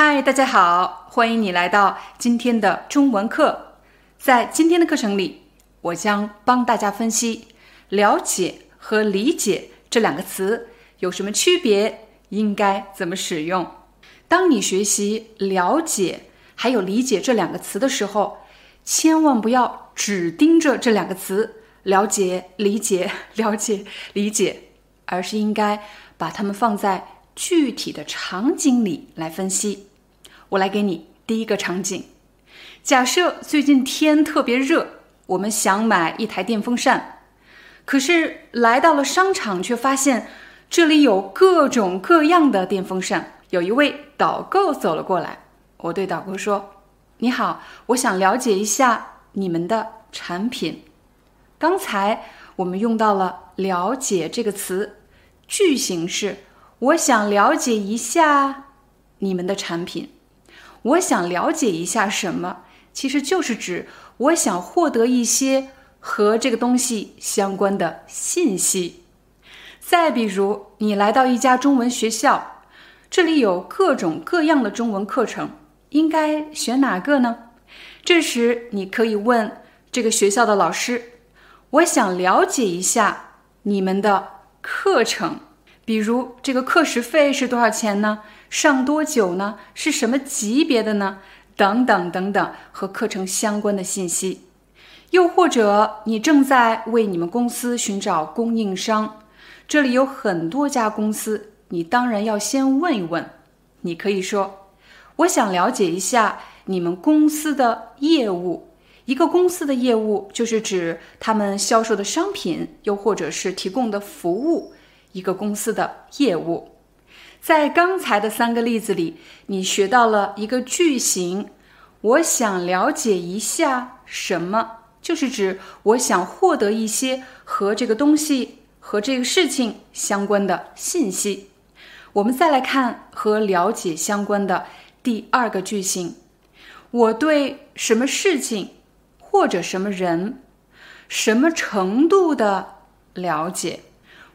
嗨，大家好，欢迎你来到今天的中文课。在今天的课程里，我将帮大家分析“了解”和“理解”这两个词有什么区别，应该怎么使用。当你学习“了解”还有“理解”这两个词的时候，千万不要只盯着这两个词“了解”“理解”“了解”“理解”，而是应该把它们放在具体的场景里来分析。我来给你第一个场景：假设最近天特别热，我们想买一台电风扇，可是来到了商场，却发现这里有各种各样的电风扇。有一位导购走了过来，我对导购说：“你好，我想了解一下你们的产品。”刚才我们用到了“了解”这个词，句型是：“我想了解一下你们的产品。”我想了解一下什么，其实就是指我想获得一些和这个东西相关的信息。再比如，你来到一家中文学校，这里有各种各样的中文课程，应该选哪个呢？这时，你可以问这个学校的老师：“我想了解一下你们的课程，比如这个课时费是多少钱呢？”上多久呢？是什么级别的呢？等等等等，和课程相关的信息。又或者，你正在为你们公司寻找供应商，这里有很多家公司，你当然要先问一问。你可以说：“我想了解一下你们公司的业务。”一个公司的业务就是指他们销售的商品，又或者是提供的服务。一个公司的业务。在刚才的三个例子里，你学到了一个句型。我想了解一下什么，就是指我想获得一些和这个东西、和这个事情相关的信息。我们再来看和了解相关的第二个句型。我对什么事情或者什么人，什么程度的了解？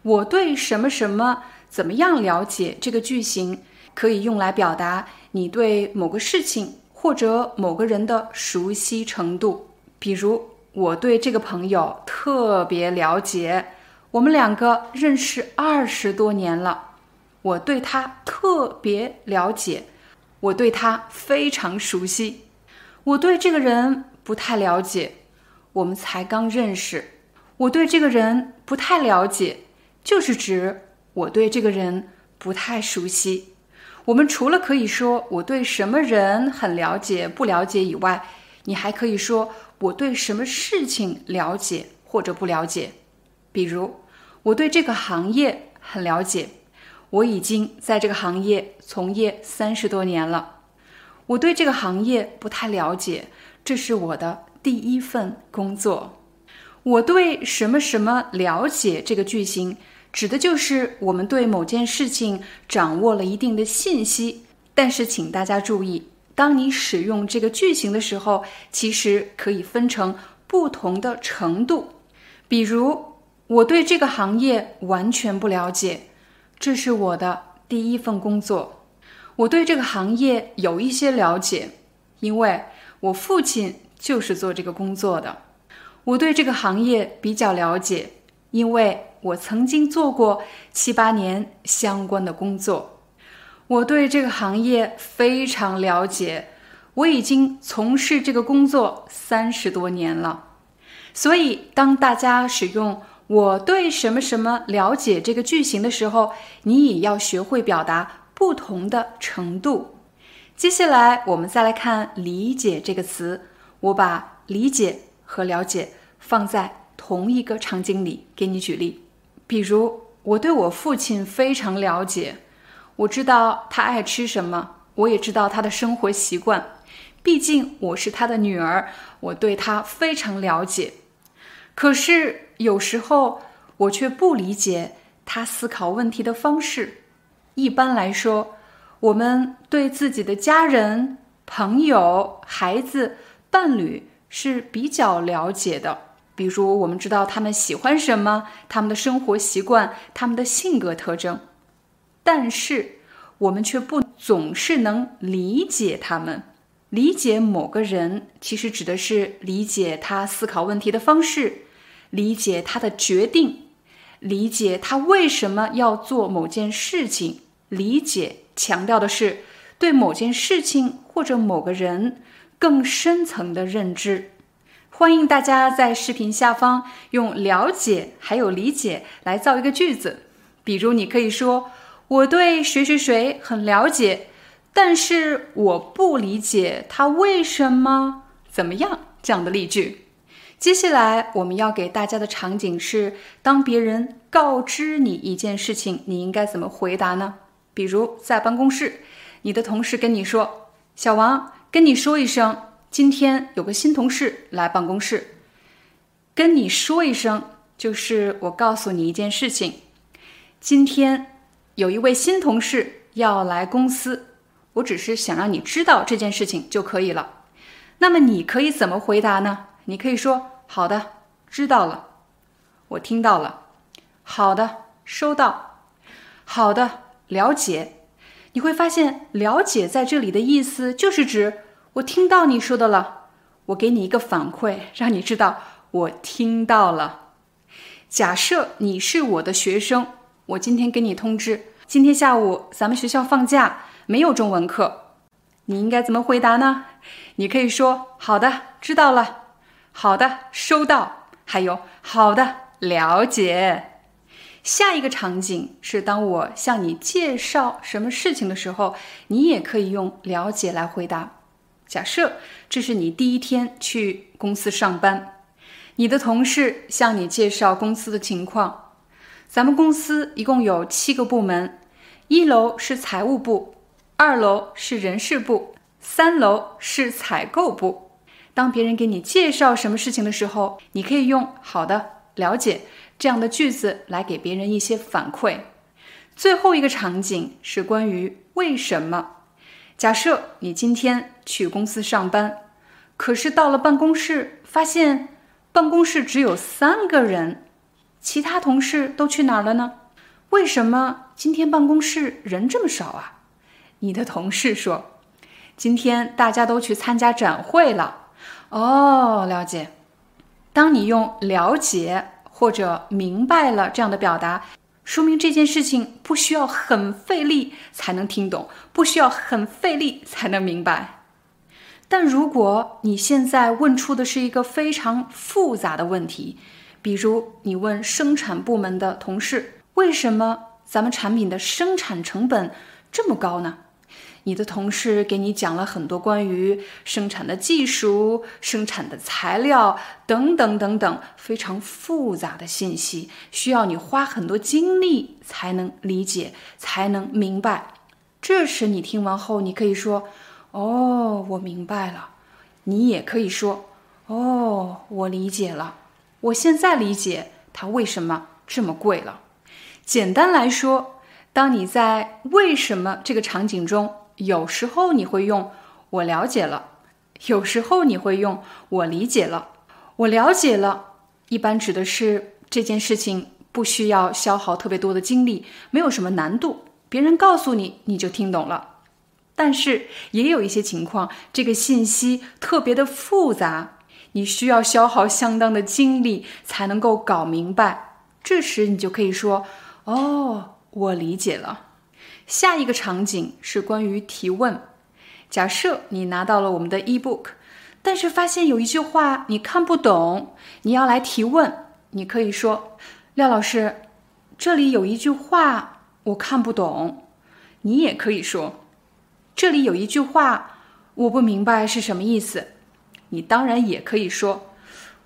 我对什么什么？怎么样了解这个句型？可以用来表达你对某个事情或者某个人的熟悉程度。比如，我对这个朋友特别了解，我们两个认识二十多年了。我对他特别了解，我对他非常熟悉。我对这个人不太了解，我们才刚认识。我对这个人不太了解，就是指。我对这个人不太熟悉。我们除了可以说我对什么人很了解、不了解以外，你还可以说我对什么事情了解或者不了解。比如，我对这个行业很了解，我已经在这个行业从业三十多年了。我对这个行业不太了解，这是我的第一份工作。我对什么什么了解这个句型。指的就是我们对某件事情掌握了一定的信息，但是请大家注意，当你使用这个句型的时候，其实可以分成不同的程度。比如，我对这个行业完全不了解，这是我的第一份工作。我对这个行业有一些了解，因为我父亲就是做这个工作的。我对这个行业比较了解，因为。我曾经做过七八年相关的工作，我对这个行业非常了解。我已经从事这个工作三十多年了，所以当大家使用“我对什么什么了解”这个句型的时候，你也要学会表达不同的程度。接下来我们再来看“理解”这个词，我把理解和了解放在同一个场景里，给你举例。比如，我对我父亲非常了解，我知道他爱吃什么，我也知道他的生活习惯，毕竟我是他的女儿，我对他非常了解。可是有时候我却不理解他思考问题的方式。一般来说，我们对自己的家人、朋友、孩子、伴侣是比较了解的。比如，我们知道他们喜欢什么，他们的生活习惯，他们的性格特征，但是我们却不总是能理解他们。理解某个人，其实指的是理解他思考问题的方式，理解他的决定，理解他为什么要做某件事情。理解强调的是对某件事情或者某个人更深层的认知。欢迎大家在视频下方用“了解”还有“理解”来造一个句子。比如，你可以说：“我对谁谁谁很了解，但是我不理解他为什么怎么样。”这样的例句。接下来我们要给大家的场景是：当别人告知你一件事情，你应该怎么回答呢？比如在办公室，你的同事跟你说：“小王，跟你说一声。”今天有个新同事来办公室，跟你说一声，就是我告诉你一件事情。今天有一位新同事要来公司，我只是想让你知道这件事情就可以了。那么你可以怎么回答呢？你可以说：“好的，知道了，我听到了。”“好的，收到。”“好的，了解。”你会发现，“了解”在这里的意思就是指。我听到你说的了，我给你一个反馈，让你知道我听到了。假设你是我的学生，我今天给你通知，今天下午咱们学校放假，没有中文课，你应该怎么回答呢？你可以说“好的，知道了”，“好的，收到”，还有“好的，了解”。下一个场景是当我向你介绍什么事情的时候，你也可以用“了解”来回答。假设这是你第一天去公司上班，你的同事向你介绍公司的情况。咱们公司一共有七个部门，一楼是财务部，二楼是人事部，三楼是采购部。当别人给你介绍什么事情的时候，你可以用“好的，了解”这样的句子来给别人一些反馈。最后一个场景是关于为什么。假设你今天去公司上班，可是到了办公室，发现办公室只有三个人，其他同事都去哪儿了呢？为什么今天办公室人这么少啊？你的同事说，今天大家都去参加展会了。哦，了解。当你用“了解”或者“明白了”这样的表达。说明这件事情不需要很费力才能听懂，不需要很费力才能明白。但如果你现在问出的是一个非常复杂的问题，比如你问生产部门的同事，为什么咱们产品的生产成本这么高呢？你的同事给你讲了很多关于生产的技术、生产的材料等等等等非常复杂的信息，需要你花很多精力才能理解、才能明白。这时你听完后，你可以说：“哦，我明白了。”你也可以说：“哦，我理解了。我现在理解它为什么这么贵了。”简单来说，当你在“为什么”这个场景中。有时候你会用“我了解了”，有时候你会用“我理解了”。我了解了，一般指的是这件事情不需要消耗特别多的精力，没有什么难度，别人告诉你你就听懂了。但是也有一些情况，这个信息特别的复杂，你需要消耗相当的精力才能够搞明白。这时你就可以说：“哦，我理解了。”下一个场景是关于提问。假设你拿到了我们的 e-book，但是发现有一句话你看不懂，你要来提问，你可以说：“廖老师，这里有一句话我看不懂。”你也可以说：“这里有一句话我不明白是什么意思。”你当然也可以说：“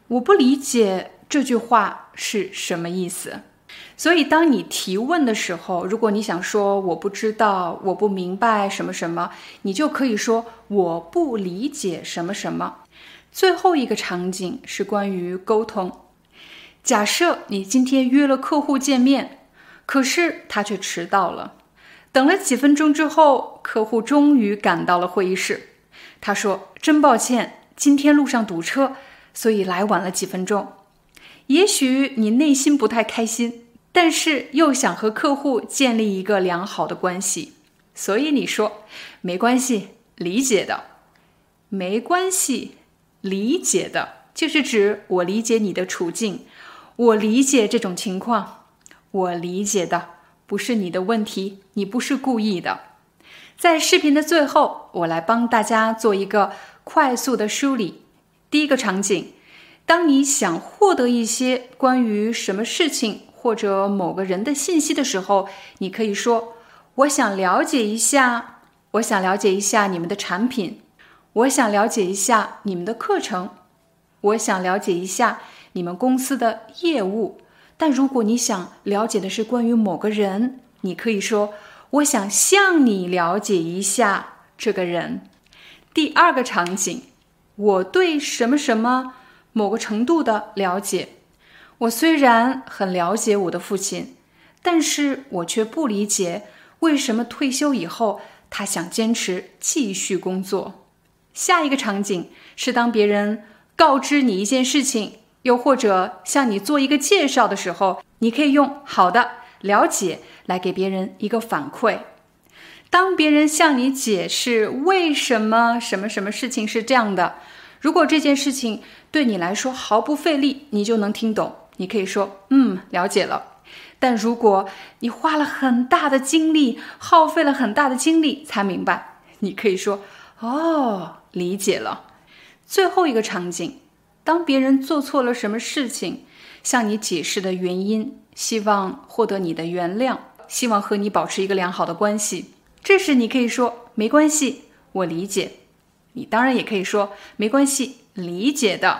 我不理解这句话是什么意思。”所以，当你提问的时候，如果你想说我不知道、我不明白什么什么，你就可以说我不理解什么什么。最后一个场景是关于沟通。假设你今天约了客户见面，可是他却迟到了。等了几分钟之后，客户终于赶到了会议室。他说：“真抱歉，今天路上堵车，所以来晚了几分钟。”也许你内心不太开心。但是又想和客户建立一个良好的关系，所以你说没关系，理解的，没关系，理解的，就是指我理解你的处境，我理解这种情况，我理解的不是你的问题，你不是故意的。在视频的最后，我来帮大家做一个快速的梳理。第一个场景，当你想获得一些关于什么事情。或者某个人的信息的时候，你可以说：“我想了解一下，我想了解一下你们的产品，我想了解一下你们的课程，我想了解一下你们公司的业务。”但如果你想了解的是关于某个人，你可以说：“我想向你了解一下这个人。”第二个场景，我对什么什么某个程度的了解。我虽然很了解我的父亲，但是我却不理解为什么退休以后他想坚持继续工作。下一个场景是当别人告知你一件事情，又或者向你做一个介绍的时候，你可以用“好的，了解”来给别人一个反馈。当别人向你解释为什么什么什么事情是这样的，如果这件事情对你来说毫不费力，你就能听懂。你可以说，嗯，了解了。但如果你花了很大的精力，耗费了很大的精力才明白，你可以说，哦，理解了。最后一个场景，当别人做错了什么事情，向你解释的原因，希望获得你的原谅，希望和你保持一个良好的关系，这时你可以说，没关系，我理解。你当然也可以说，没关系，理解的。